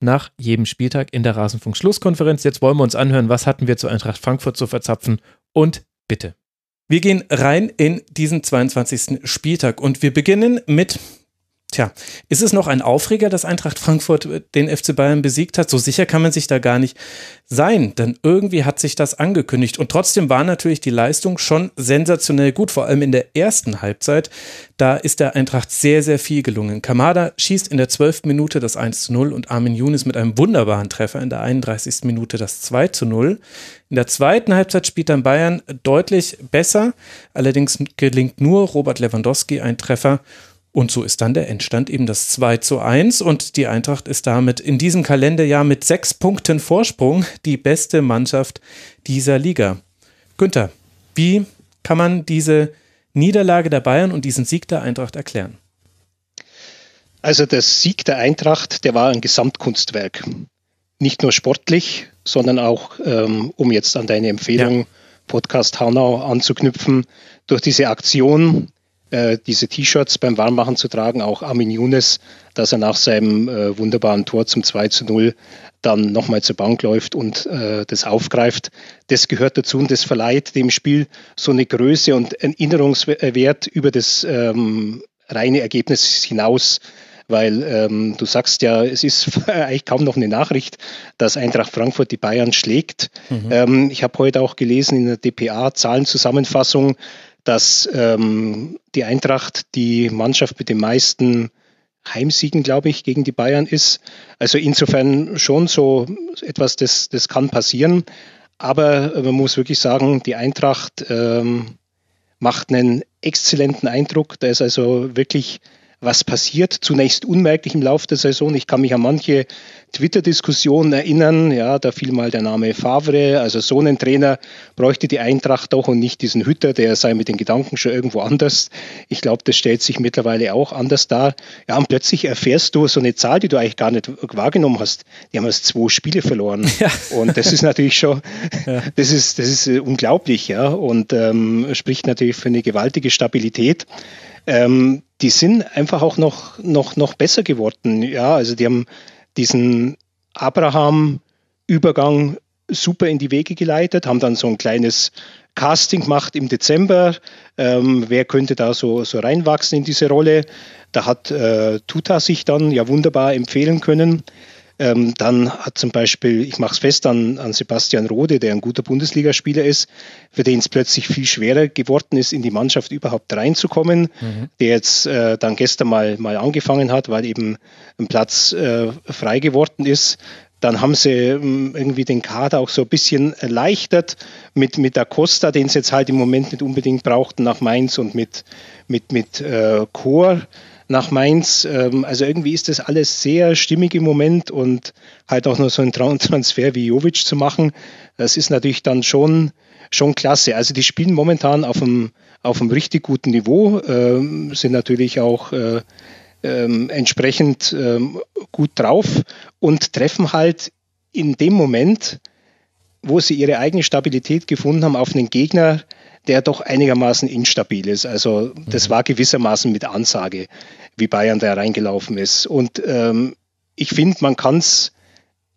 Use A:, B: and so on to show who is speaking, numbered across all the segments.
A: nach jedem Spieltag in der Rasenfunk-Schlusskonferenz. Jetzt wollen wir uns anhören, was hatten wir zu Eintracht Frankfurt zu verzapfen und bitte. Wir gehen rein in diesen 22. Spieltag und wir beginnen mit Tja, ist es noch ein Aufreger, dass Eintracht Frankfurt den FC Bayern besiegt hat? So sicher kann man sich da gar nicht sein, denn irgendwie hat sich das angekündigt. Und trotzdem war natürlich die Leistung schon sensationell gut, vor allem in der ersten Halbzeit. Da ist der Eintracht sehr, sehr viel gelungen. Kamada schießt in der 12. Minute das 1 zu 0 und Armin Younes mit einem wunderbaren Treffer in der 31. Minute das 2 zu 0. In der zweiten Halbzeit spielt dann Bayern deutlich besser. Allerdings gelingt nur Robert Lewandowski ein Treffer und so ist dann der Endstand eben das 2 zu 1 und die Eintracht ist damit in diesem Kalenderjahr mit sechs Punkten Vorsprung die beste Mannschaft dieser Liga. Günther, wie kann man diese Niederlage der Bayern und diesen Sieg der Eintracht erklären?
B: Also der Sieg der Eintracht, der war ein Gesamtkunstwerk. Nicht nur sportlich, sondern auch, ähm, um jetzt an deine Empfehlung, ja. Podcast Hanau anzuknüpfen, durch diese Aktion, äh, diese T-Shirts beim Warmmachen zu tragen, auch Armin Younes, dass er nach seinem äh, wunderbaren Tor zum 2 zu 0 dann nochmal zur Bank läuft und äh, das aufgreift. Das gehört dazu und das verleiht dem Spiel so eine Größe und Erinnerungswert über das ähm, reine Ergebnis hinaus. Weil ähm, du sagst ja, es ist eigentlich kaum noch eine Nachricht, dass Eintracht Frankfurt die Bayern schlägt. Mhm. Ähm, ich habe heute auch gelesen in der DPA-Zahlenzusammenfassung, dass ähm, die Eintracht die Mannschaft mit den meisten Heimsiegen, glaube ich, gegen die Bayern ist. Also insofern schon so etwas, das, das kann passieren. Aber man muss wirklich sagen, die Eintracht ähm, macht einen exzellenten Eindruck. Da ist also wirklich was passiert. Zunächst unmerklich im Laufe der Saison. Ich kann mich an manche Twitter-Diskussionen erinnern. Ja, da fiel mal der Name Favre. Also so einen Trainer bräuchte die Eintracht doch und nicht diesen Hütter, der sei mit den Gedanken schon irgendwo anders. Ich glaube, das stellt sich mittlerweile auch anders dar. Ja, und plötzlich erfährst du so eine Zahl, die du eigentlich gar nicht wahrgenommen hast. Die haben erst zwei Spiele verloren. Ja. Und das ist natürlich schon, ja. das ist, das ist äh, unglaublich, ja. Und ähm, spricht natürlich für eine gewaltige Stabilität ähm, die sind einfach auch noch, noch, noch besser geworden. Ja, also die haben diesen Abraham-Übergang super in die Wege geleitet, haben dann so ein kleines Casting gemacht im Dezember. Ähm, wer könnte da so, so reinwachsen in diese Rolle? Da hat äh, Tuta sich dann ja wunderbar empfehlen können. Ähm, dann hat zum Beispiel, ich mache es fest an, an Sebastian Rode, der ein guter Bundesligaspieler ist, für den es plötzlich viel schwerer geworden ist, in die Mannschaft überhaupt reinzukommen, mhm. der jetzt äh, dann gestern mal, mal angefangen hat, weil eben ein Platz äh, frei geworden ist. Dann haben sie ähm, irgendwie den Kader auch so ein bisschen erleichtert mit, mit Acosta, den sie jetzt halt im Moment nicht unbedingt brauchten nach Mainz und mit, mit, mit äh, Chor nach Mainz. Ähm, also irgendwie ist das alles sehr stimmig im Moment und halt auch noch so einen Transfer wie Jovic zu machen, das ist natürlich dann schon, schon klasse. Also die spielen momentan auf einem, auf einem richtig guten Niveau, ähm, sind natürlich auch äh, ähm, entsprechend ähm, gut drauf und treffen halt in dem Moment, wo sie ihre eigene Stabilität gefunden haben, auf einen Gegner, der doch einigermaßen instabil ist. Also das mhm. war gewissermaßen mit Ansage, wie Bayern da reingelaufen ist. Und ähm, ich finde, man kann es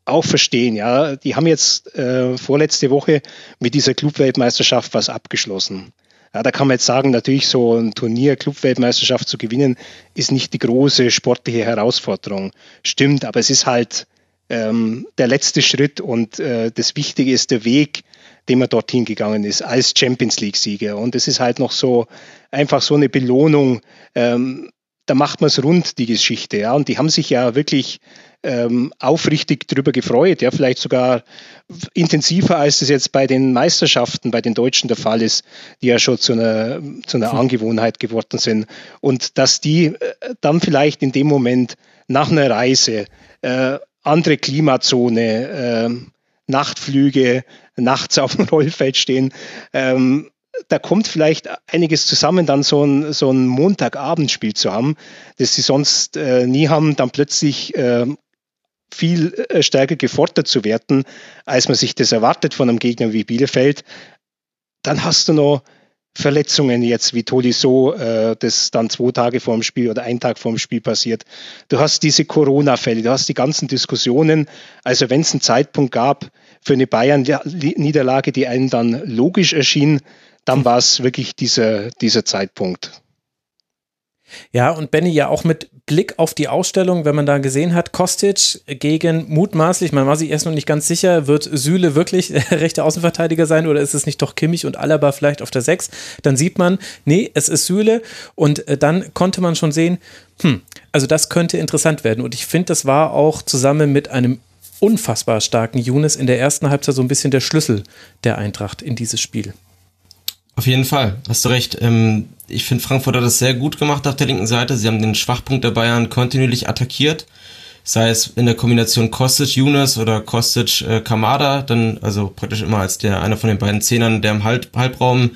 B: auch verstehen. Ja, die haben jetzt äh, vorletzte Woche mit dieser Clubweltmeisterschaft was abgeschlossen. Ja, da kann man jetzt sagen, natürlich so ein Turnier, Clubweltmeisterschaft zu gewinnen, ist nicht die große sportliche Herausforderung. Stimmt, aber es ist halt ähm, der letzte Schritt und äh, das Wichtige ist der Weg, dem er dorthin gegangen ist, als Champions League-Sieger. Und es ist halt noch so einfach so eine Belohnung, ähm, da macht man es rund, die Geschichte. Ja. Und die haben sich ja wirklich ähm, aufrichtig darüber gefreut, ja, vielleicht sogar intensiver, als es jetzt bei den Meisterschaften, bei den Deutschen der Fall ist, die ja schon zu einer, zu einer Angewohnheit geworden sind. Und dass die äh, dann vielleicht in dem Moment nach einer Reise, äh, andere Klimazone, äh, Nachtflüge, nachts auf dem Rollfeld stehen, ähm, da kommt vielleicht einiges zusammen, dann so ein, so ein Montagabendspiel zu haben, das sie sonst äh, nie haben, dann plötzlich äh, viel stärker gefordert zu werden, als man sich das erwartet von einem Gegner wie Bielefeld. Dann hast du noch Verletzungen jetzt wie Tolisso, äh, das dann zwei Tage vor dem Spiel oder ein Tag vor dem Spiel passiert. Du hast diese Corona-Fälle, du hast die ganzen Diskussionen. Also wenn es einen Zeitpunkt gab für eine Bayern-Niederlage, die einem dann logisch erschien, dann war es wirklich dieser, dieser Zeitpunkt.
A: Ja, und Benny ja auch mit Blick auf die Ausstellung, wenn man da gesehen hat, Kostic gegen mutmaßlich, man war sich erst noch nicht ganz sicher, wird Süle wirklich rechter Außenverteidiger sein oder ist es nicht doch Kimmich und Alaba vielleicht auf der 6? Dann sieht man, nee, es ist Süle und äh, dann konnte man schon sehen, hm, also das könnte interessant werden und ich finde, das war auch zusammen mit einem unfassbar starken Younes in der ersten Halbzeit so ein bisschen der Schlüssel der Eintracht in dieses Spiel.
C: Auf jeden Fall, hast du recht. Ähm, ich finde, Frankfurt hat das sehr gut gemacht auf der linken Seite. Sie haben den Schwachpunkt der Bayern kontinuierlich attackiert. Sei es in der Kombination Kostic Younes oder Kostic äh, Kamada, dann also praktisch immer als der einer von den beiden Zehnern, der im Halb, Halbraum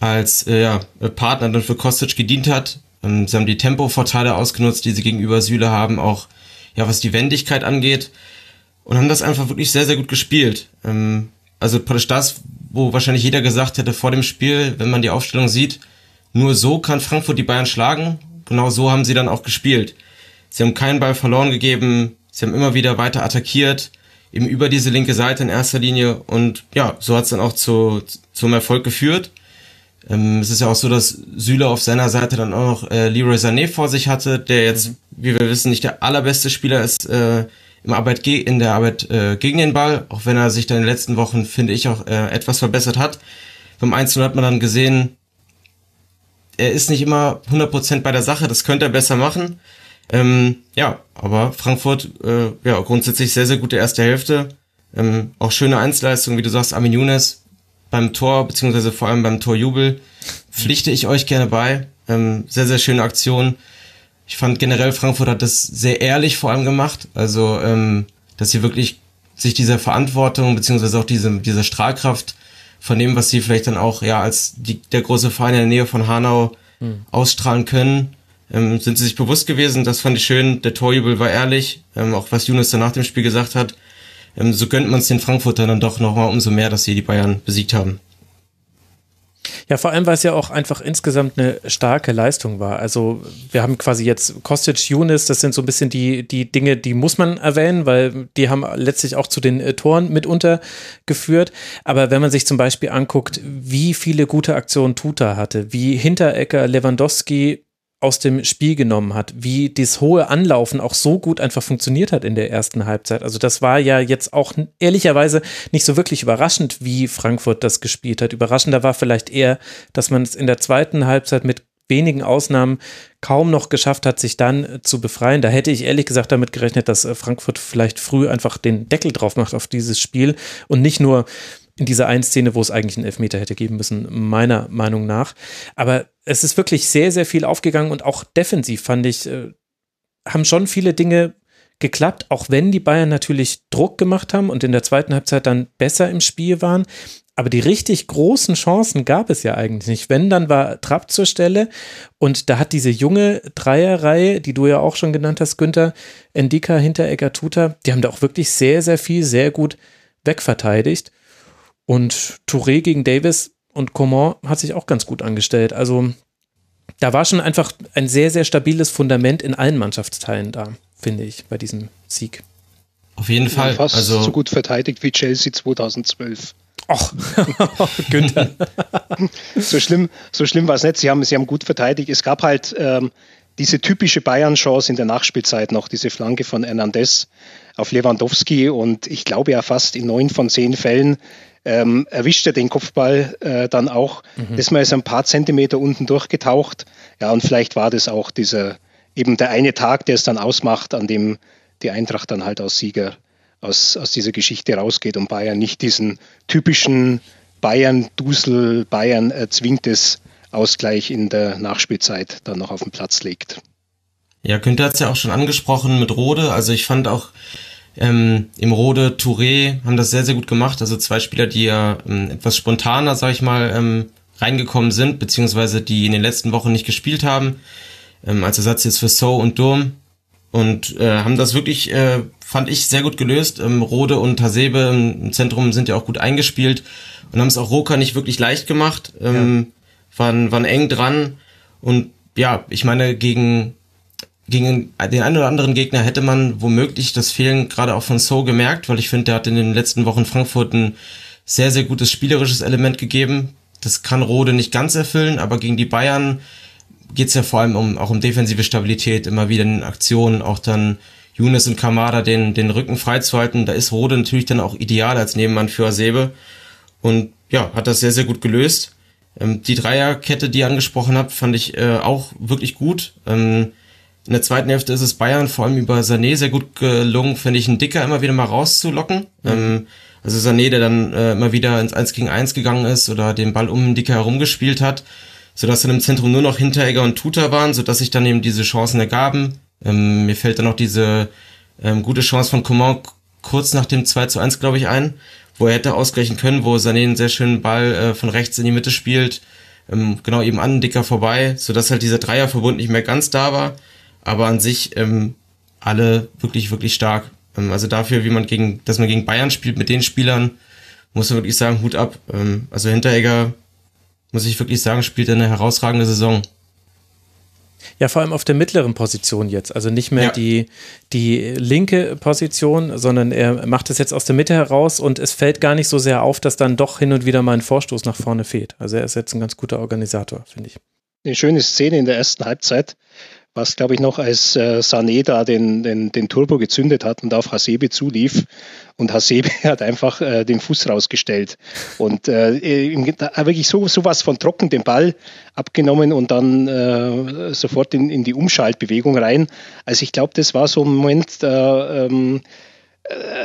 C: als äh, ja, Partner dann für Kostic gedient hat. Ähm, sie haben die Tempovorteile ausgenutzt, die sie gegenüber Süle haben, auch ja was die Wendigkeit angeht und haben das einfach wirklich sehr sehr gut gespielt. Ähm, also praktisch das, wo wahrscheinlich jeder gesagt hätte vor dem Spiel, wenn man die Aufstellung sieht, nur so kann Frankfurt die Bayern schlagen. Genau so haben sie dann auch gespielt. Sie haben keinen Ball verloren gegeben, sie haben immer wieder weiter attackiert, eben über diese linke Seite in erster Linie und ja, so hat es dann auch zu, zum Erfolg geführt. Ähm, es ist ja auch so, dass Süle auf seiner Seite dann auch noch äh, Leroy Sané vor sich hatte, der jetzt, mhm. wie wir wissen, nicht der allerbeste Spieler ist äh, im Arbeit in der Arbeit äh, gegen den Ball, auch wenn er sich dann in den letzten Wochen, finde ich, auch äh, etwas verbessert hat. Beim Einzelnen hat man dann gesehen, er ist nicht immer 100% bei der Sache, das könnte er besser machen. Ähm, ja, aber Frankfurt, äh, ja, grundsätzlich sehr, sehr gute erste Hälfte. Ähm, auch schöne Einzelleistung, wie du sagst, Armin Younes beim Tor, beziehungsweise vor allem beim Torjubel, pflichte ich euch gerne bei. Ähm, sehr, sehr schöne Aktion. Ich fand generell, Frankfurt hat das sehr ehrlich vor allem gemacht. Also, ähm, dass sie wirklich sich dieser Verantwortung, beziehungsweise auch diese, diese Strahlkraft von dem, was sie vielleicht dann auch ja als die, der große Verein in der Nähe von Hanau mhm. ausstrahlen können, ähm, sind sie sich bewusst gewesen. Das fand ich schön. Der Torjubel war ehrlich, ähm, auch was Younes dann nach dem Spiel gesagt hat. Ähm, so gönnt man es den Frankfurtern dann doch nochmal umso mehr, dass sie die Bayern besiegt haben.
A: Ja, vor allem, weil es ja auch einfach insgesamt eine starke Leistung war. Also wir haben quasi jetzt Kostic, Younes, das sind so ein bisschen die, die Dinge, die muss man erwähnen, weil die haben letztlich auch zu den äh, Toren mitunter geführt. Aber wenn man sich zum Beispiel anguckt, wie viele gute Aktionen Tuta hatte, wie Hinterecker, Lewandowski aus dem Spiel genommen hat, wie das hohe Anlaufen auch so gut einfach funktioniert hat in der ersten Halbzeit. Also das war ja jetzt auch ehrlicherweise nicht so wirklich überraschend, wie Frankfurt das gespielt hat. Überraschender war vielleicht eher, dass man es in der zweiten Halbzeit mit wenigen Ausnahmen kaum noch geschafft hat, sich dann zu befreien. Da hätte ich ehrlich gesagt damit gerechnet, dass Frankfurt vielleicht früh einfach den Deckel drauf macht auf dieses Spiel und nicht nur in dieser einen Szene, wo es eigentlich einen Elfmeter hätte geben müssen, meiner Meinung nach. Aber es ist wirklich sehr, sehr viel aufgegangen und auch defensiv fand ich, äh, haben schon viele Dinge geklappt, auch wenn die Bayern natürlich Druck gemacht haben und in der zweiten Halbzeit dann besser im Spiel waren. Aber die richtig großen Chancen gab es ja eigentlich nicht. Wenn, dann war Trapp zur Stelle und da hat diese junge Dreierreihe, die du ja auch schon genannt hast, Günther, Endika, Hinteregger, Tuta, die haben da auch wirklich sehr, sehr viel, sehr gut wegverteidigt. Und Touré gegen Davis und Coman hat sich auch ganz gut angestellt. Also da war schon einfach ein sehr, sehr stabiles Fundament in allen Mannschaftsteilen da, finde ich, bei diesem Sieg.
C: Auf jeden Fall. Ja,
B: fast also, so gut verteidigt wie Chelsea 2012.
A: Ach, Günther.
B: so schlimm, so schlimm war es nicht. Sie haben, sie haben gut verteidigt. Es gab halt ähm, diese typische Bayern-Chance in der Nachspielzeit noch, diese Flanke von Hernandez auf Lewandowski und ich glaube ja fast in neun von zehn Fällen ähm, erwischt er den Kopfball äh, dann auch. Mhm. Das mal ist ein paar Zentimeter unten durchgetaucht. Ja, und vielleicht war das auch dieser eben der eine Tag, der es dann ausmacht, an dem die Eintracht dann halt als Sieger aus, aus dieser Geschichte rausgeht und Bayern nicht diesen typischen Bayern-Dusel, Bayern erzwingtes Ausgleich in der Nachspielzeit dann noch auf den Platz legt.
C: Ja, Günther hat es ja auch schon angesprochen mit Rode. Also ich fand auch ähm, im Rode Touré haben das sehr, sehr gut gemacht. Also zwei Spieler, die ja ähm, etwas spontaner, sag ich mal, ähm, reingekommen sind, beziehungsweise die in den letzten Wochen nicht gespielt haben, ähm, als Ersatz jetzt für So und Durm. Und äh, haben das wirklich, äh, fand ich, sehr gut gelöst. Ähm, Rode und Hasebe im Zentrum sind ja auch gut eingespielt und haben es auch Roka nicht wirklich leicht gemacht. Ähm, ja. waren, waren eng dran. Und ja, ich meine, gegen gegen den einen oder anderen Gegner hätte man womöglich das Fehlen gerade auch von So gemerkt, weil ich finde, der hat in den letzten Wochen Frankfurt ein sehr, sehr gutes spielerisches Element gegeben. Das kann Rode nicht ganz erfüllen, aber gegen die Bayern geht es ja vor allem um, auch um defensive Stabilität, immer wieder in Aktionen, auch dann Younes und Kamada den, den Rücken freizuhalten. Da ist Rode natürlich dann auch ideal als Nebenmann für Asebe. Und ja, hat das sehr, sehr gut gelöst. Ähm, die Dreierkette, die ihr angesprochen habt, fand ich äh, auch wirklich gut. Ähm, in der zweiten Hälfte ist es Bayern vor allem über Sané sehr gut gelungen, finde ich, einen Dicker immer wieder mal rauszulocken. Mhm. Ähm, also Sané, der dann äh, immer wieder ins 1 gegen 1 gegangen ist oder den Ball um den Dicker herumgespielt hat, sodass dann im Zentrum nur noch Hinteregger und Tuta waren, sodass sich dann eben diese Chancen ergaben. Ähm, mir fällt dann noch diese ähm, gute Chance von Coman kurz nach dem 2 zu 1, glaube ich, ein, wo er hätte ausgleichen können, wo Sané einen sehr schönen Ball äh, von rechts in die Mitte spielt, ähm, genau eben an den Dicker vorbei, sodass halt dieser Dreierverbund nicht mehr ganz da war aber an sich ähm, alle wirklich, wirklich stark. Ähm, also dafür, wie man gegen, dass man gegen Bayern spielt mit den Spielern, muss man wirklich sagen, Hut ab. Ähm, also Hinteregger, muss ich wirklich sagen, spielt eine herausragende Saison.
A: Ja, vor allem auf der mittleren Position jetzt. Also nicht mehr ja. die, die linke Position, sondern er macht es jetzt aus der Mitte heraus und es fällt gar nicht so sehr auf, dass dann doch hin und wieder mal ein Vorstoß nach vorne fehlt. Also er ist jetzt ein ganz guter Organisator, finde ich.
B: Eine schöne Szene in der ersten Halbzeit, was glaube ich noch als äh, Sané da den, den, den Turbo gezündet hat und auf Hasebe zulief. Und Hasebe hat einfach äh, den Fuß rausgestellt und äh, wirklich so sowas von trocken den Ball abgenommen und dann äh, sofort in, in die Umschaltbewegung rein. Also ich glaube, das war so ein Moment, da ähm, äh,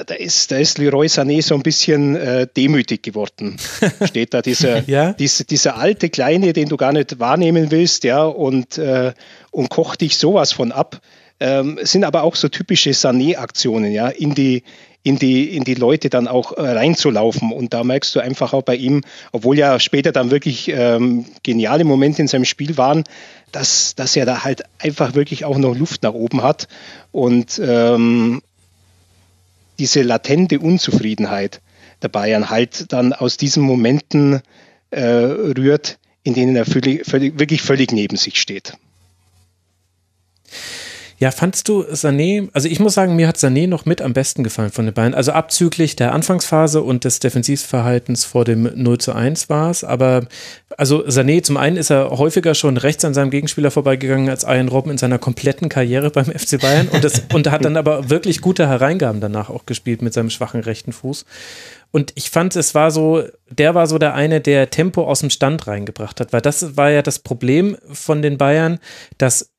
B: da ist, da ist Leroy Sané so ein bisschen äh, demütig geworden. Steht da dieser, ja? dieser, dieser alte Kleine, den du gar nicht wahrnehmen willst, ja, und, äh, und kocht dich sowas von ab. Ähm, sind aber auch so typische Sané-Aktionen, ja, in die, in die, in die Leute dann auch äh, reinzulaufen. Und da merkst du einfach auch bei ihm, obwohl ja später dann wirklich ähm, geniale Momente in seinem Spiel waren, dass, dass er da halt einfach wirklich auch noch Luft nach oben hat. Und, ähm, diese latente Unzufriedenheit der Bayern halt dann aus diesen Momenten äh, rührt, in denen er völlig, völlig, wirklich völlig neben sich steht.
A: Ja, fandst du Sané, also ich muss sagen, mir hat Sané noch mit am besten gefallen von den beiden. Also abzüglich der Anfangsphase und des Defensivverhaltens vor dem 0 zu 1 war es. Aber also Sané, zum einen ist er häufiger schon rechts an seinem Gegenspieler vorbeigegangen als Ian Robben in seiner kompletten Karriere beim FC Bayern und, das, und hat dann aber wirklich gute Hereingaben danach auch gespielt mit seinem schwachen rechten Fuß. Und ich fand, es war so, der war so der eine, der Tempo aus dem Stand reingebracht hat, weil das war ja das Problem von den Bayern, dass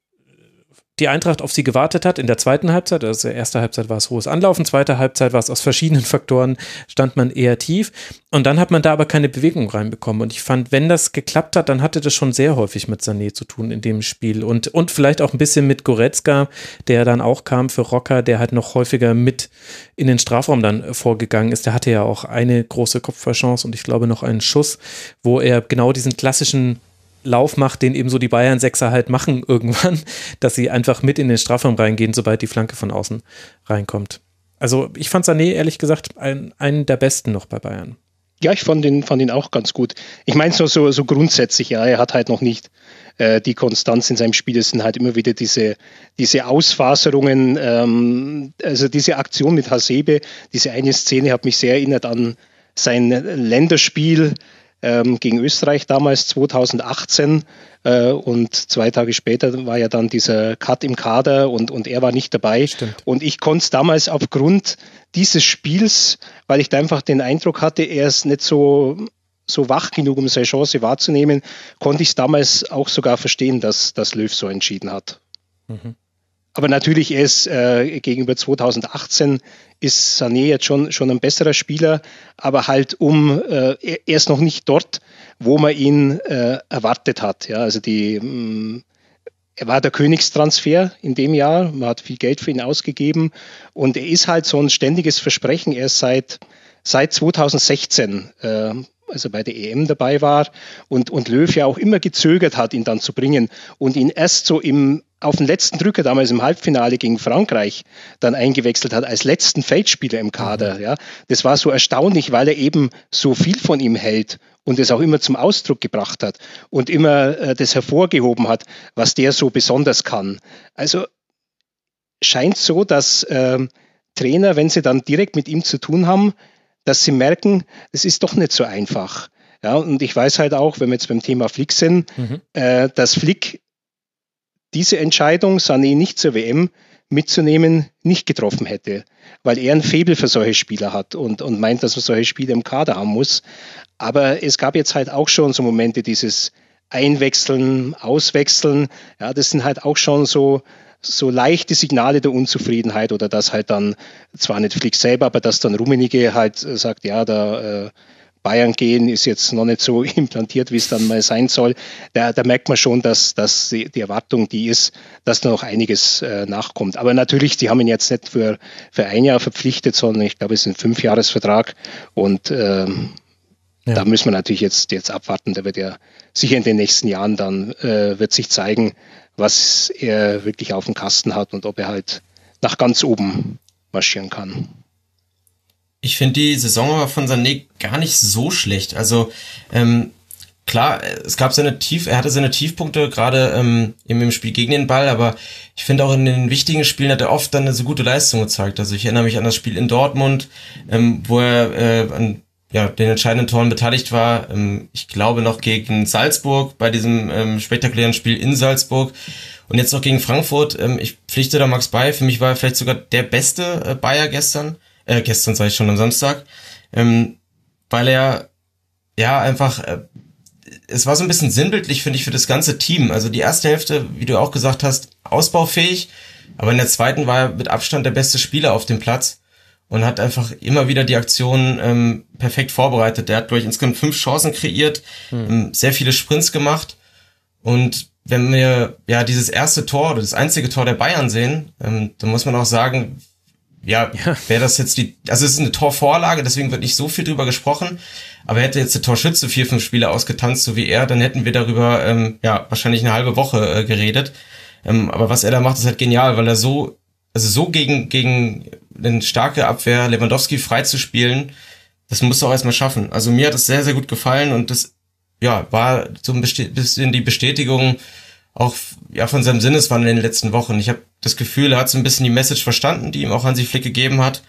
A: die Eintracht auf sie gewartet hat in der zweiten Halbzeit. Also erste Halbzeit war es hohes Anlaufen, zweite Halbzeit war es aus verschiedenen Faktoren, stand man eher tief. Und dann hat man da aber keine Bewegung reinbekommen. Und ich fand, wenn das geklappt hat, dann hatte das schon sehr häufig mit Sané zu tun in dem Spiel. Und, und vielleicht auch ein bisschen mit Goretzka, der dann auch kam für Rocker, der halt noch häufiger mit in den Strafraum dann vorgegangen ist. Der hatte ja auch eine große Kopfballchance und ich glaube noch einen Schuss, wo er genau diesen klassischen Lauf macht, den eben so die Bayern Sechser halt machen irgendwann, dass sie einfach mit in den Strafraum reingehen, sobald die Flanke von außen reinkommt. Also ich fand Sané ehrlich gesagt ein, einen der besten noch bei Bayern.
B: Ja, ich fand ihn, fand ihn auch ganz gut. Ich meine so, so, so grundsätzlich, ja, er hat halt noch nicht äh, die Konstanz in seinem Spiel. Es sind halt immer wieder diese, diese Ausfaserungen, ähm, also diese Aktion mit Hasebe, diese eine Szene hat mich sehr erinnert an sein Länderspiel ähm, gegen Österreich damals 2018 äh, und zwei Tage später war ja dann dieser Cut im Kader und, und er war nicht dabei. Stimmt. Und ich konnte es damals aufgrund dieses Spiels, weil ich da einfach den Eindruck hatte, er ist nicht so so wach genug, um seine Chance wahrzunehmen, konnte ich es damals auch sogar verstehen, dass, dass Löw so entschieden hat. Mhm. Aber natürlich ist äh, gegenüber 2018 ist Sané jetzt schon, schon ein besserer Spieler, aber halt um, äh, er ist noch nicht dort, wo man ihn äh, erwartet hat. Ja, also die, mh, mm, er war der Königstransfer in dem Jahr, man hat viel Geld für ihn ausgegeben und er ist halt so ein ständiges Versprechen. Er ist seit, seit 2016 äh, also bei der EM dabei war und, und Löw ja auch immer gezögert hat, ihn dann zu bringen und ihn erst so im, auf den letzten Drücker damals im Halbfinale gegen Frankreich dann eingewechselt hat als letzten Feldspieler im Kader. Mhm. Ja. Das war so erstaunlich, weil er eben so viel von ihm hält und es auch immer zum Ausdruck gebracht hat und immer äh, das hervorgehoben hat, was der so besonders kann. Also scheint so, dass äh, Trainer, wenn sie dann direkt mit ihm zu tun haben, dass sie merken, es ist doch nicht so einfach. Ja, und ich weiß halt auch, wenn wir jetzt beim Thema Flick sind, mhm. äh, dass Flick diese Entscheidung, Sané nicht zur WM mitzunehmen, nicht getroffen hätte, weil er ein Faible für solche Spieler hat und, und meint, dass man solche Spieler im Kader haben muss. Aber es gab jetzt halt auch schon so Momente, dieses Einwechseln, Auswechseln, ja, das sind halt auch schon so, so leichte Signale der Unzufriedenheit oder dass halt dann, zwar nicht Flick selber, aber dass dann Rummenigge halt sagt, ja, da äh, Bayern gehen ist jetzt noch nicht so implantiert, wie es dann mal sein soll. Da, da merkt man schon, dass, dass die, die, Erwartung die ist, dass da noch einiges äh, nachkommt. Aber natürlich, die haben ihn jetzt nicht für, für ein Jahr verpflichtet, sondern ich glaube, es ist ein Fünfjahresvertrag und ähm, ja. da müssen wir natürlich jetzt, jetzt abwarten. Da wird ja sicher in den nächsten Jahren dann äh, wird sich zeigen, was er wirklich auf dem Kasten hat und ob er halt nach ganz oben marschieren kann.
C: Ich finde die Saison von Sané gar nicht so schlecht. Also ähm, klar, es gab seine Tief, er hatte seine Tiefpunkte gerade ähm, im Spiel gegen den Ball, aber ich finde auch in den wichtigen Spielen hat er oft dann eine so gute Leistung gezeigt. Also ich erinnere mich an das Spiel in Dortmund, ähm, wo er äh, an ja, den entscheidenden Toren beteiligt war. Ähm, ich glaube noch gegen Salzburg bei diesem ähm, spektakulären Spiel in Salzburg. Und jetzt noch gegen Frankfurt. Ähm, ich pflichte da Max bei. Für mich war er vielleicht sogar der beste äh, Bayer gestern. Äh, gestern sage ich schon am Samstag. Ähm, weil er ja einfach äh, es war so ein bisschen sinnbildlich, finde ich, für das ganze Team. Also die erste Hälfte, wie du auch gesagt hast, ausbaufähig, aber in der zweiten war er mit Abstand der beste Spieler auf dem Platz und hat einfach immer wieder die Aktion ähm, perfekt vorbereitet. Der hat durch insgesamt fünf Chancen kreiert, hm. ähm, sehr viele Sprints gemacht. Und wenn wir ja dieses erste Tor oder das einzige Tor der Bayern sehen, ähm, dann muss man auch sagen, ja, wäre das jetzt die, also es ist eine Torvorlage, deswegen wird nicht so viel drüber gesprochen. Aber hätte jetzt der Torschütze vier, fünf Spiele ausgetanzt, so wie er, dann hätten wir darüber ähm, ja wahrscheinlich eine halbe Woche äh, geredet. Ähm, aber was er da macht, ist halt genial, weil er so, also so gegen gegen eine starke Abwehr, Lewandowski frei zu spielen, das musst du auch erstmal schaffen. Also mir hat es sehr, sehr gut gefallen und das ja, war so ein bisschen die Bestätigung auch ja von seinem Sinneswandel in den letzten Wochen. Ich habe das Gefühl, er hat so ein bisschen die Message verstanden, die ihm auch Hansi Flick gegeben hat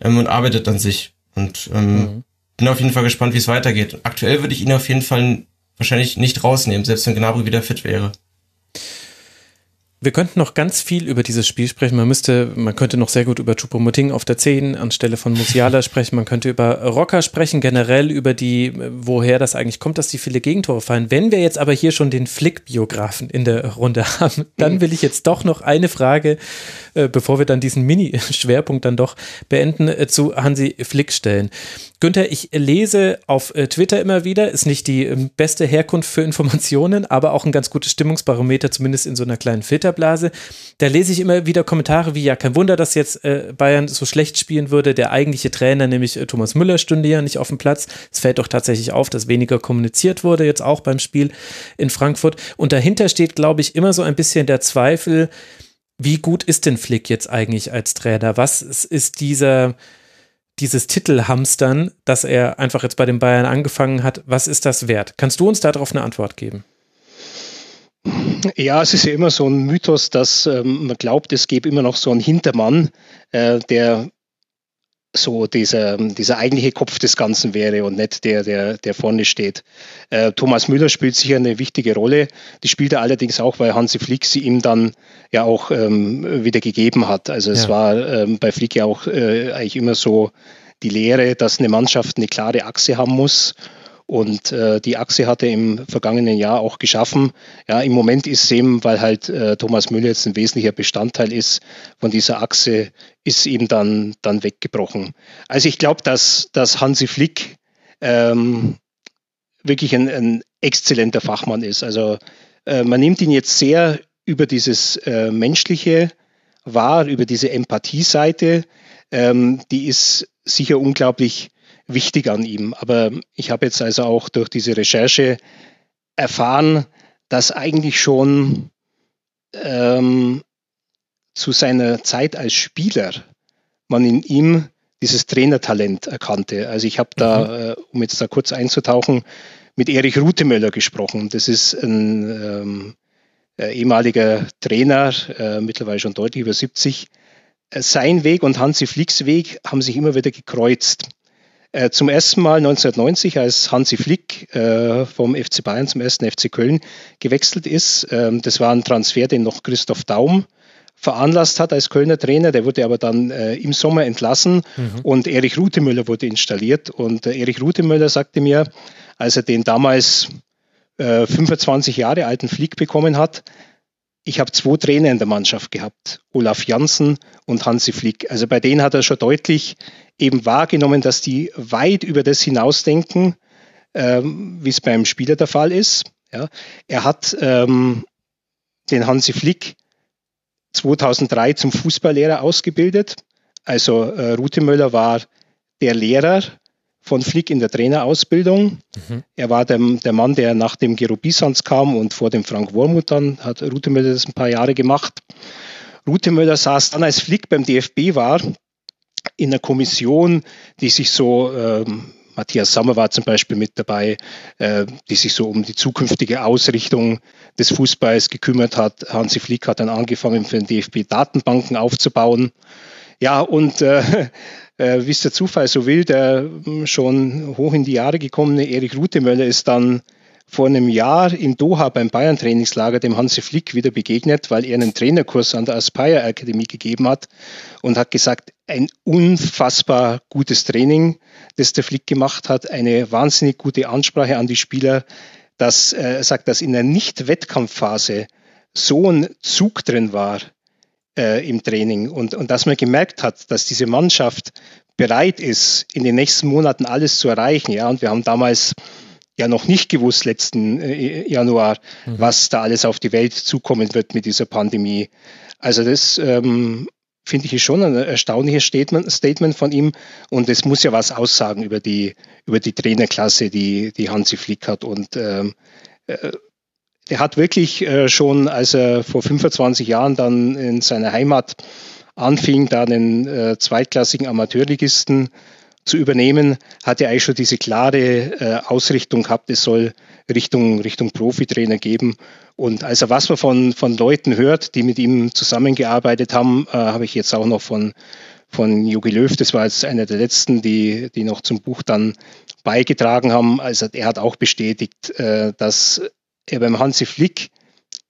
C: ähm, und arbeitet an sich. Und ähm, mhm. bin auf jeden Fall gespannt, wie es weitergeht. Aktuell würde ich ihn auf jeden Fall wahrscheinlich nicht rausnehmen, selbst wenn Gnabry wieder fit wäre.
A: Wir könnten noch ganz viel über dieses Spiel sprechen. Man müsste, man könnte noch sehr gut über Chupomoting auf der 10 anstelle von Musiala sprechen. Man könnte über Rocker sprechen, generell über die, woher das eigentlich kommt, dass die viele Gegentore fallen. Wenn wir jetzt aber hier schon den Flick-Biografen in der Runde haben, dann will ich jetzt doch noch eine Frage, äh, bevor wir dann diesen Mini-Schwerpunkt dann doch beenden, äh, zu Hansi Flick stellen. Günther, ich lese auf äh, Twitter immer wieder, ist nicht die ähm, beste Herkunft für Informationen, aber auch ein ganz gutes Stimmungsbarometer, zumindest in so einer kleinen Filterblase. Da lese ich immer wieder Kommentare wie, ja, kein Wunder, dass jetzt äh, Bayern so schlecht spielen würde. Der eigentliche Trainer, nämlich äh, Thomas Müller, stünde ja nicht auf dem Platz. Es fällt doch tatsächlich auf, dass weniger kommuniziert wurde, jetzt auch beim Spiel in Frankfurt. Und dahinter steht, glaube ich, immer so ein bisschen der Zweifel, wie gut ist denn Flick jetzt eigentlich als Trainer? Was ist dieser dieses Titelhamstern, dass er einfach jetzt bei den Bayern angefangen hat, was ist das wert? Kannst du uns darauf eine Antwort geben?
B: Ja, es ist ja immer so ein Mythos, dass ähm, man glaubt, es gäbe immer noch so einen Hintermann, äh, der so dieser, dieser eigentliche Kopf des Ganzen wäre und nicht der, der, der vorne steht. Äh, Thomas Müller spielt sicher eine wichtige Rolle. Die spielt er allerdings auch, weil Hansi Flick sie ihm dann ja auch ähm, wieder gegeben hat. Also es ja. war ähm, bei Flick ja auch äh, eigentlich immer so die Lehre, dass eine Mannschaft eine klare Achse haben muss Und äh, die Achse hat er im vergangenen Jahr auch geschaffen. Ja, im Moment ist eben, weil halt äh, Thomas Müller jetzt ein wesentlicher Bestandteil ist von dieser Achse, ist ihm dann, dann weggebrochen. Also ich glaube, dass, dass Hansi Flick ähm, wirklich ein, ein exzellenter Fachmann ist. Also äh, man nimmt ihn jetzt sehr über dieses äh, menschliche wahr, über diese Empathieseite. Ähm, die ist sicher unglaublich wichtig an ihm. Aber ich habe jetzt also auch durch diese Recherche erfahren, dass eigentlich schon ähm, zu seiner Zeit als Spieler man in ihm dieses Trainertalent erkannte. Also ich habe da, mhm. äh, um jetzt da kurz einzutauchen, mit Erich Rutemöller gesprochen. Das ist ein ähm, äh, ehemaliger Trainer, äh, mittlerweile schon deutlich über 70. Äh, sein Weg und Hansi Flicks Weg haben sich immer wieder gekreuzt. Äh, zum ersten Mal 1990, als Hansi Flick äh, vom FC Bayern zum ersten FC Köln gewechselt ist. Ähm, das war ein Transfer, den noch Christoph Daum veranlasst hat als Kölner Trainer. Der wurde aber dann äh, im Sommer entlassen mhm. und Erich Rutemöller wurde installiert. Und äh, Erich Rutemöller sagte mir, als er den damals äh, 25 Jahre alten Flick bekommen hat, ich habe zwei Trainer in der Mannschaft gehabt, Olaf Janssen und Hansi Flick. Also bei denen hat er schon deutlich eben wahrgenommen, dass die weit über das hinausdenken, ähm, wie es beim Spieler der Fall ist. Ja. Er hat ähm, den Hansi Flick 2003 zum Fußballlehrer ausgebildet. Also äh, Rute Möller war der Lehrer von Flick in der Trainerausbildung. Mhm. Er war der, der, Mann, der nach dem Gero Bisans kam und vor dem Frank Wormuth dann hat Rute Möller das ein paar Jahre gemacht. Rute Möller saß dann, als Flick beim DFB war, in einer Kommission, die sich so, ähm, Matthias Sommer war zum Beispiel mit dabei, äh, die sich so um die zukünftige Ausrichtung des Fußballs gekümmert hat. Hansi Flick hat dann angefangen, für den DFB Datenbanken aufzubauen. Ja, und äh, äh, wie es der Zufall so will, der hm, schon hoch in die Jahre gekommene Erich Rutemöller ist dann vor einem Jahr in Doha beim Bayern-Trainingslager dem Hansi Flick wieder begegnet, weil er einen Trainerkurs an der Aspire Akademie gegeben hat und hat gesagt, ein unfassbar gutes Training, das der Flick gemacht hat, eine wahnsinnig gute Ansprache an die Spieler, dass er äh, sagt, dass in der Nicht-Wettkampfphase so ein Zug drin war äh, im Training und, und dass man gemerkt hat, dass diese Mannschaft bereit ist, in den nächsten Monaten alles zu erreichen. Ja, und wir haben damals ja noch nicht gewusst letzten äh, Januar, mhm. was da alles auf die Welt zukommen wird mit dieser Pandemie. Also das ähm, finde ich schon ein erstaunliches Statement, Statement von ihm und es muss ja was aussagen über die, über die Trainerklasse, die, die Hansi Flick hat und ähm, äh, der hat wirklich äh, schon, als er vor 25 Jahren dann in seiner Heimat anfing, da einen äh, zweitklassigen Amateurligisten zu übernehmen, hat er eigentlich schon diese klare äh, Ausrichtung gehabt, es soll Richtung, Richtung Profitrainer geben. Und also was man von, von Leuten hört, die mit ihm zusammengearbeitet haben, habe ich jetzt auch noch von, von Jogi Löw, das war jetzt einer der letzten, die, die noch zum Buch dann beigetragen haben. Also er hat auch bestätigt, dass er beim Hansi Flick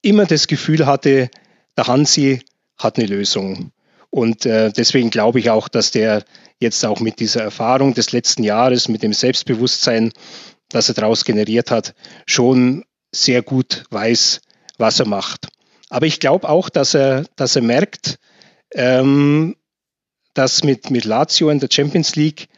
B: immer das Gefühl hatte, der Hansi hat eine Lösung. Und äh, deswegen glaube ich auch, dass der jetzt auch mit dieser Erfahrung des letzten Jahres, mit dem Selbstbewusstsein, das er daraus generiert hat, schon sehr gut weiß, was er macht. Aber ich glaube auch, dass er, dass er merkt, ähm, dass mit, mit Lazio in der Champions League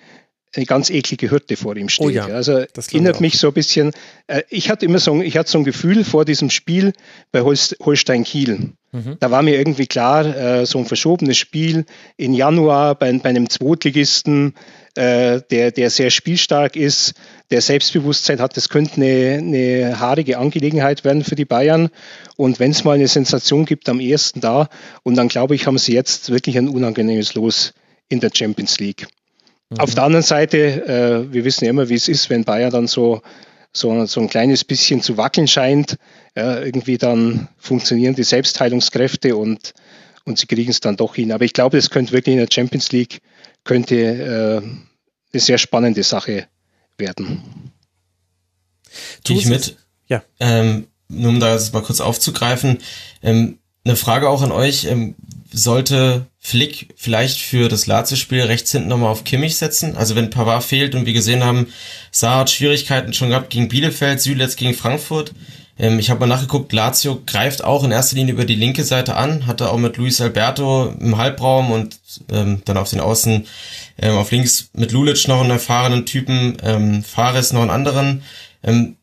B: eine ganz eklige Hürde vor ihm steht. Oh ja, also erinnert mich so ein bisschen. Äh, ich hatte immer so, ich hatte so ein Gefühl vor diesem Spiel bei Holstein Kiel. Mhm. Da war mir irgendwie klar, äh, so ein verschobenes Spiel in Januar bei, bei einem Zweitligisten, äh, der, der sehr spielstark ist, der Selbstbewusstsein hat, das könnte eine, eine haarige Angelegenheit werden für die Bayern. Und wenn es mal eine Sensation gibt, am ersten da. Und dann glaube ich, haben sie jetzt wirklich ein unangenehmes Los in der Champions League. Mhm. Auf der anderen Seite, äh, wir wissen ja immer, wie es ist, wenn Bayern dann so, so, so ein kleines bisschen zu wackeln scheint. Ja, irgendwie dann funktionieren die Selbstheilungskräfte und, und sie kriegen es dann doch hin. Aber ich glaube, es könnte wirklich in der Champions League könnte äh, eine sehr spannende Sache werden.
C: Gehe ich mit. Ja. Ähm, nur um das mal kurz aufzugreifen, ähm, Eine Frage auch an euch. Ähm, sollte Flick vielleicht für das Lazio-Spiel rechts hinten nochmal auf Kimmich setzen? Also wenn Pavard fehlt und wir gesehen haben, Saar hat Schwierigkeiten schon gehabt gegen Bielefeld, Süle jetzt gegen Frankfurt. Ähm, ich habe mal nachgeguckt, Lazio greift auch in erster Linie über die linke Seite an, hatte auch mit Luis Alberto im Halbraum und ähm, dann auf den Außen ähm, auf links mit Lulic noch einen erfahrenen Typen, ähm, Fares noch einen anderen, ähm,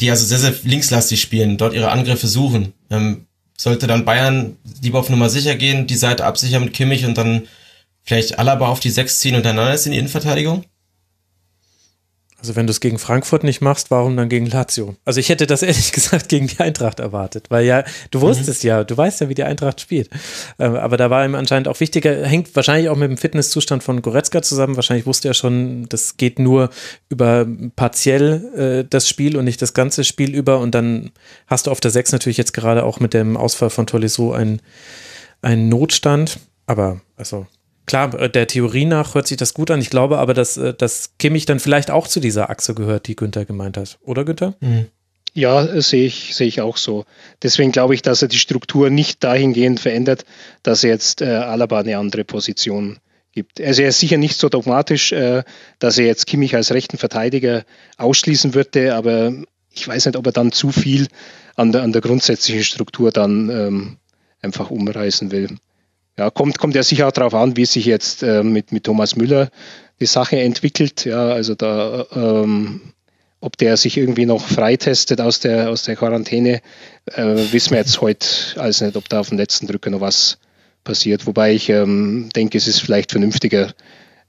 C: die also sehr, sehr linkslastig spielen, dort ihre Angriffe suchen. Ähm, sollte dann Bayern lieber auf Nummer sicher gehen, die Seite absichern mit Kimmich und dann vielleicht Alaba auf die Sechs ziehen und dann ist in die Innenverteidigung?
A: Also wenn du es gegen Frankfurt nicht machst, warum dann gegen Lazio? Also ich hätte das ehrlich gesagt gegen die Eintracht erwartet, weil ja, du wusstest mhm. ja, du weißt ja, wie die Eintracht spielt. Ähm, aber da war ihm anscheinend auch wichtiger, hängt wahrscheinlich auch mit dem Fitnesszustand von Goretzka zusammen. Wahrscheinlich wusste er schon, das geht nur über partiell äh, das Spiel und nicht das ganze Spiel über. Und dann hast du auf der Sechs natürlich jetzt gerade auch mit dem Ausfall von Tolisso einen, einen Notstand. Aber also klar, äh, der Theorie nach hört sich das gut an. Ich glaube aber, dass, äh, dass Kimmich dann vielleicht auch zu dieser Achse gehört, die Günther gemeint hat. Oder Günther? Mhm.
B: Ja, sehe ich, sehe ich auch so. Deswegen glaube ich, dass er die Struktur nicht dahingehend verändert, dass er jetzt äh, Alaba eine andere Position gibt. Also er ist sicher nicht so dogmatisch, äh, dass er jetzt Kimmich als rechten Verteidiger ausschließen würde, aber ich weiß nicht, ob er dann zu viel an der, an der grundsätzlichen Struktur dann ähm, einfach umreißen will ja, kommt, kommt ja sicher auch darauf an, wie sich jetzt äh, mit, mit Thomas Müller die Sache entwickelt. Ja, also da, ähm, ob der sich irgendwie noch freitestet aus der, aus der Quarantäne, äh, wissen wir jetzt heute alles nicht, ob da auf dem letzten Drücker noch was passiert. Wobei ich ähm, denke, es ist vielleicht vernünftiger,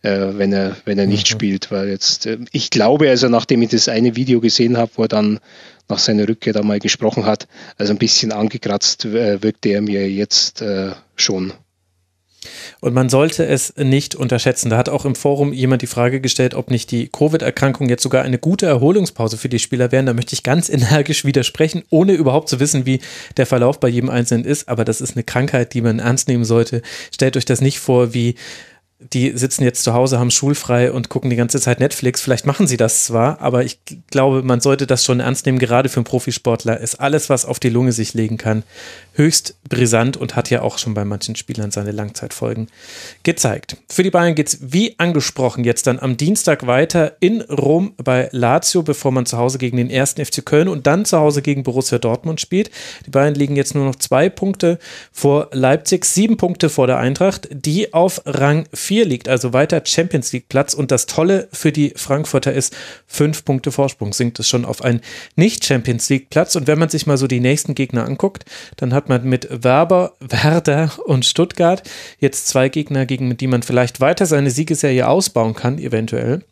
B: äh, wenn er, wenn er nicht mhm. spielt, weil jetzt, äh, ich glaube, also nachdem ich das eine Video gesehen habe, wo er dann nach seiner Rückkehr da mal gesprochen hat, also ein bisschen angekratzt äh, wirkte er mir jetzt äh, schon.
A: Und man sollte es nicht unterschätzen. Da hat auch im Forum jemand die Frage gestellt, ob nicht die Covid-Erkrankung jetzt sogar eine gute Erholungspause für die Spieler wären. Da möchte ich ganz energisch widersprechen, ohne überhaupt zu wissen, wie der Verlauf bei jedem Einzelnen ist. Aber das ist eine Krankheit, die man ernst nehmen sollte. Stellt euch das nicht vor wie die sitzen jetzt zu Hause, haben schulfrei und gucken die ganze Zeit Netflix. Vielleicht machen sie das zwar, aber ich glaube, man sollte das schon ernst nehmen. Gerade für einen Profisportler ist alles, was auf die Lunge sich legen kann, höchst brisant und hat ja auch schon bei manchen Spielern seine Langzeitfolgen gezeigt. Für die Bayern geht es wie angesprochen jetzt dann am Dienstag weiter in Rom bei Lazio, bevor man zu Hause gegen den ersten FC Köln und dann zu Hause gegen Borussia Dortmund spielt. Die Bayern liegen jetzt nur noch zwei Punkte vor Leipzig, sieben Punkte vor der Eintracht, die auf Rang 4 liegt, also weiter Champions League Platz. Und das Tolle für die Frankfurter ist, fünf Punkte Vorsprung sinkt es schon auf einen Nicht-Champions League Platz. Und wenn man sich mal so die nächsten Gegner anguckt, dann hat hat man mit Werber, Werder und Stuttgart jetzt zwei Gegner, gegen die man vielleicht weiter seine Siegesserie ausbauen kann, eventuell.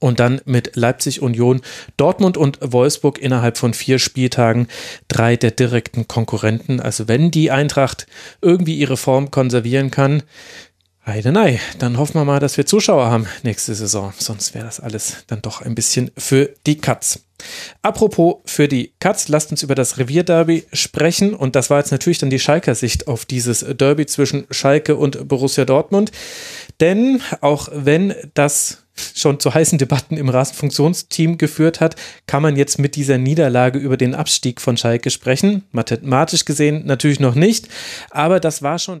A: Und dann mit Leipzig, Union, Dortmund und Wolfsburg innerhalb von vier Spieltagen drei der direkten Konkurrenten. Also wenn die Eintracht irgendwie ihre Form konservieren kann, Heidenei, dann hoffen wir mal, dass wir Zuschauer haben nächste Saison. Sonst wäre das alles dann doch ein bisschen für die Katz. Apropos für die Katz, lasst uns über das Revierderby sprechen. Und das war jetzt natürlich dann die Schalker Sicht auf dieses Derby zwischen Schalke und Borussia Dortmund. Denn auch wenn das schon zu heißen Debatten im Rasenfunktionsteam geführt hat, kann man jetzt mit dieser Niederlage über den Abstieg von Schalke sprechen. Mathematisch gesehen natürlich noch nicht, aber das war schon.